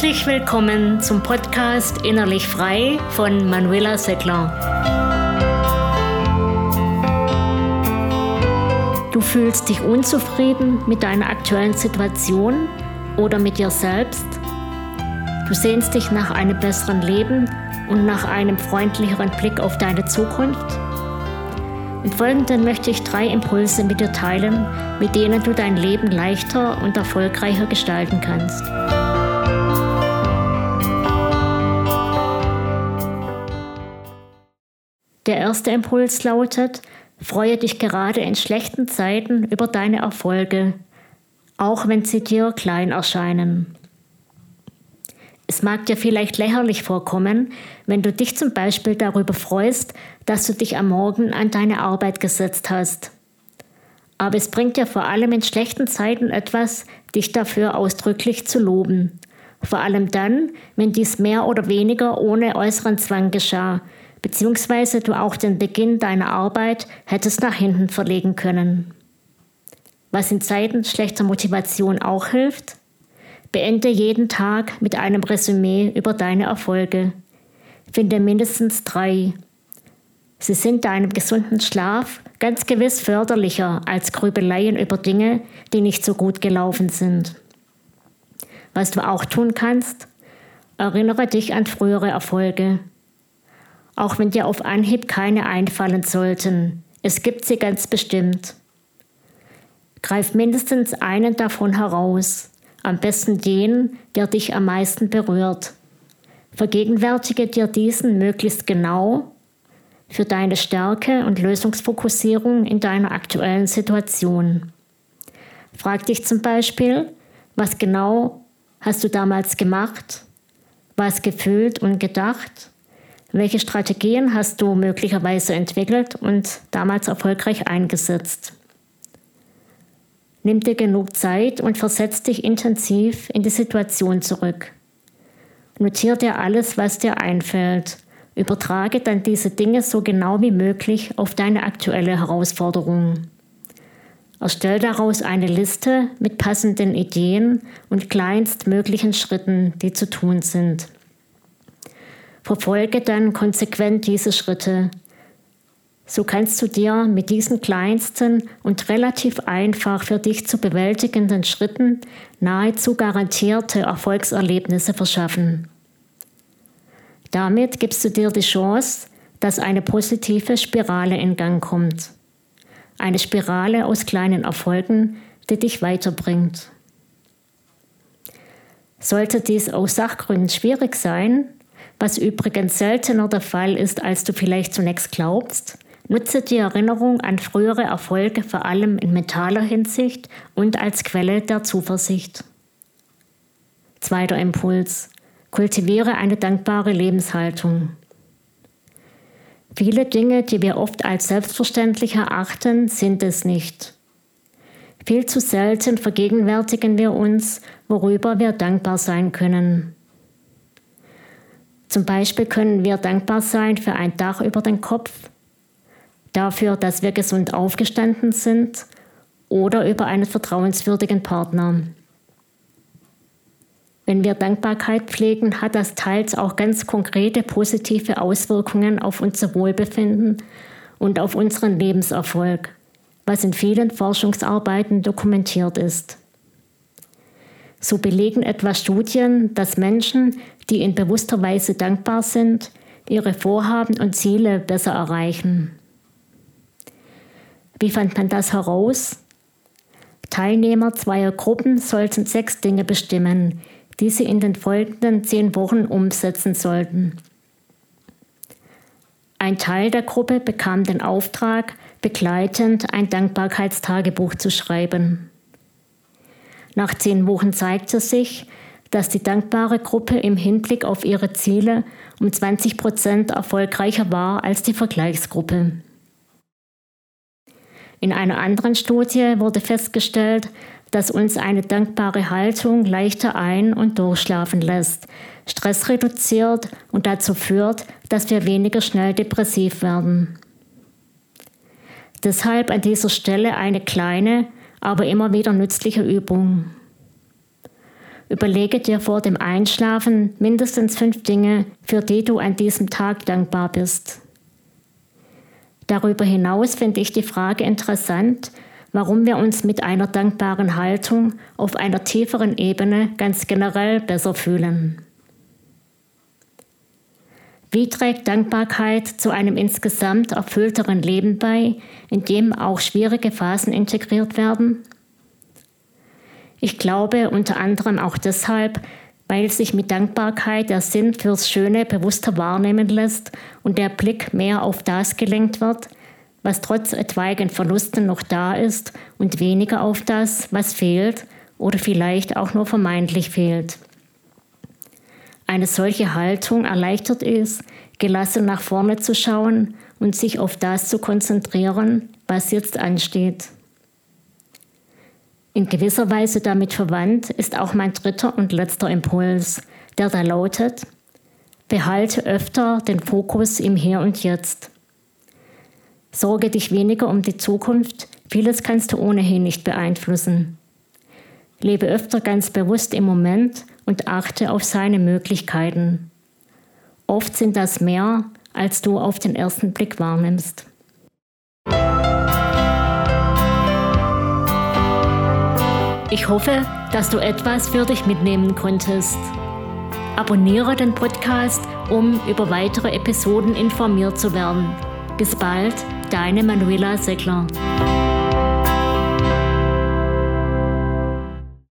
Herzlich willkommen zum Podcast Innerlich Frei von Manuela Seckler. Du fühlst dich unzufrieden mit deiner aktuellen Situation oder mit dir selbst? Du sehnst dich nach einem besseren Leben und nach einem freundlicheren Blick auf deine Zukunft? Im Folgenden möchte ich drei Impulse mit dir teilen, mit denen du dein Leben leichter und erfolgreicher gestalten kannst. Der erste Impuls lautet, freue dich gerade in schlechten Zeiten über deine Erfolge, auch wenn sie dir klein erscheinen. Es mag dir vielleicht lächerlich vorkommen, wenn du dich zum Beispiel darüber freust, dass du dich am Morgen an deine Arbeit gesetzt hast. Aber es bringt dir vor allem in schlechten Zeiten etwas, dich dafür ausdrücklich zu loben. Vor allem dann, wenn dies mehr oder weniger ohne äußeren Zwang geschah, beziehungsweise du auch den Beginn deiner Arbeit hättest nach hinten verlegen können. Was in Zeiten schlechter Motivation auch hilft? Beende jeden Tag mit einem Resümee über deine Erfolge. Finde mindestens drei. Sie sind deinem gesunden Schlaf ganz gewiss förderlicher als Grübeleien über Dinge, die nicht so gut gelaufen sind. Was du auch tun kannst, erinnere dich an frühere Erfolge auch wenn dir auf Anhieb keine einfallen sollten. Es gibt sie ganz bestimmt. Greif mindestens einen davon heraus, am besten den, der dich am meisten berührt. Vergegenwärtige dir diesen möglichst genau für deine Stärke und Lösungsfokussierung in deiner aktuellen Situation. Frag dich zum Beispiel, was genau hast du damals gemacht, was gefühlt und gedacht welche Strategien hast du möglicherweise entwickelt und damals erfolgreich eingesetzt? Nimm dir genug Zeit und versetz dich intensiv in die Situation zurück. Notiere dir alles, was dir einfällt. Übertrage dann diese Dinge so genau wie möglich auf deine aktuelle Herausforderung. Erstell daraus eine Liste mit passenden Ideen und kleinstmöglichen Schritten, die zu tun sind. Verfolge dann konsequent diese Schritte. So kannst du dir mit diesen kleinsten und relativ einfach für dich zu bewältigenden Schritten nahezu garantierte Erfolgserlebnisse verschaffen. Damit gibst du dir die Chance, dass eine positive Spirale in Gang kommt. Eine Spirale aus kleinen Erfolgen, die dich weiterbringt. Sollte dies aus Sachgründen schwierig sein, was übrigens seltener der Fall ist, als du vielleicht zunächst glaubst. Nutze die Erinnerung an frühere Erfolge vor allem in mentaler Hinsicht und als Quelle der Zuversicht. Zweiter Impuls. Kultiviere eine dankbare Lebenshaltung. Viele Dinge, die wir oft als selbstverständlich erachten, sind es nicht. Viel zu selten vergegenwärtigen wir uns, worüber wir dankbar sein können. Zum Beispiel können wir dankbar sein für ein Dach über den Kopf, dafür, dass wir gesund aufgestanden sind oder über einen vertrauenswürdigen Partner. Wenn wir Dankbarkeit pflegen, hat das teils auch ganz konkrete positive Auswirkungen auf unser Wohlbefinden und auf unseren Lebenserfolg, was in vielen Forschungsarbeiten dokumentiert ist. So belegen etwa Studien, dass Menschen, die in bewusster Weise dankbar sind, ihre Vorhaben und Ziele besser erreichen. Wie fand man das heraus? Teilnehmer zweier Gruppen sollten sechs Dinge bestimmen, die sie in den folgenden zehn Wochen umsetzen sollten. Ein Teil der Gruppe bekam den Auftrag, begleitend ein Dankbarkeitstagebuch zu schreiben. Nach zehn Wochen zeigte sich, dass die dankbare Gruppe im Hinblick auf ihre Ziele um 20 Prozent erfolgreicher war als die Vergleichsgruppe. In einer anderen Studie wurde festgestellt, dass uns eine dankbare Haltung leichter ein- und durchschlafen lässt, Stress reduziert und dazu führt, dass wir weniger schnell depressiv werden. Deshalb an dieser Stelle eine kleine, aber immer wieder nützliche Übung. Überlege dir vor dem Einschlafen mindestens fünf Dinge, für die du an diesem Tag dankbar bist. Darüber hinaus finde ich die Frage interessant, warum wir uns mit einer dankbaren Haltung auf einer tieferen Ebene ganz generell besser fühlen. Wie trägt Dankbarkeit zu einem insgesamt erfüllteren Leben bei, in dem auch schwierige Phasen integriert werden? Ich glaube unter anderem auch deshalb, weil sich mit Dankbarkeit der Sinn fürs Schöne bewusster wahrnehmen lässt und der Blick mehr auf das gelenkt wird, was trotz etwaigen Verlusten noch da ist und weniger auf das, was fehlt oder vielleicht auch nur vermeintlich fehlt. Eine solche Haltung erleichtert es, gelassen nach vorne zu schauen und sich auf das zu konzentrieren, was jetzt ansteht. In gewisser Weise damit verwandt ist auch mein dritter und letzter Impuls, der da lautet, behalte öfter den Fokus im Hier und Jetzt. Sorge dich weniger um die Zukunft, vieles kannst du ohnehin nicht beeinflussen. Lebe öfter ganz bewusst im Moment und achte auf seine Möglichkeiten. Oft sind das mehr, als du auf den ersten Blick wahrnimmst. Ich hoffe, dass du etwas für dich mitnehmen konntest. Abonniere den Podcast, um über weitere Episoden informiert zu werden. Bis bald, deine Manuela Seckler.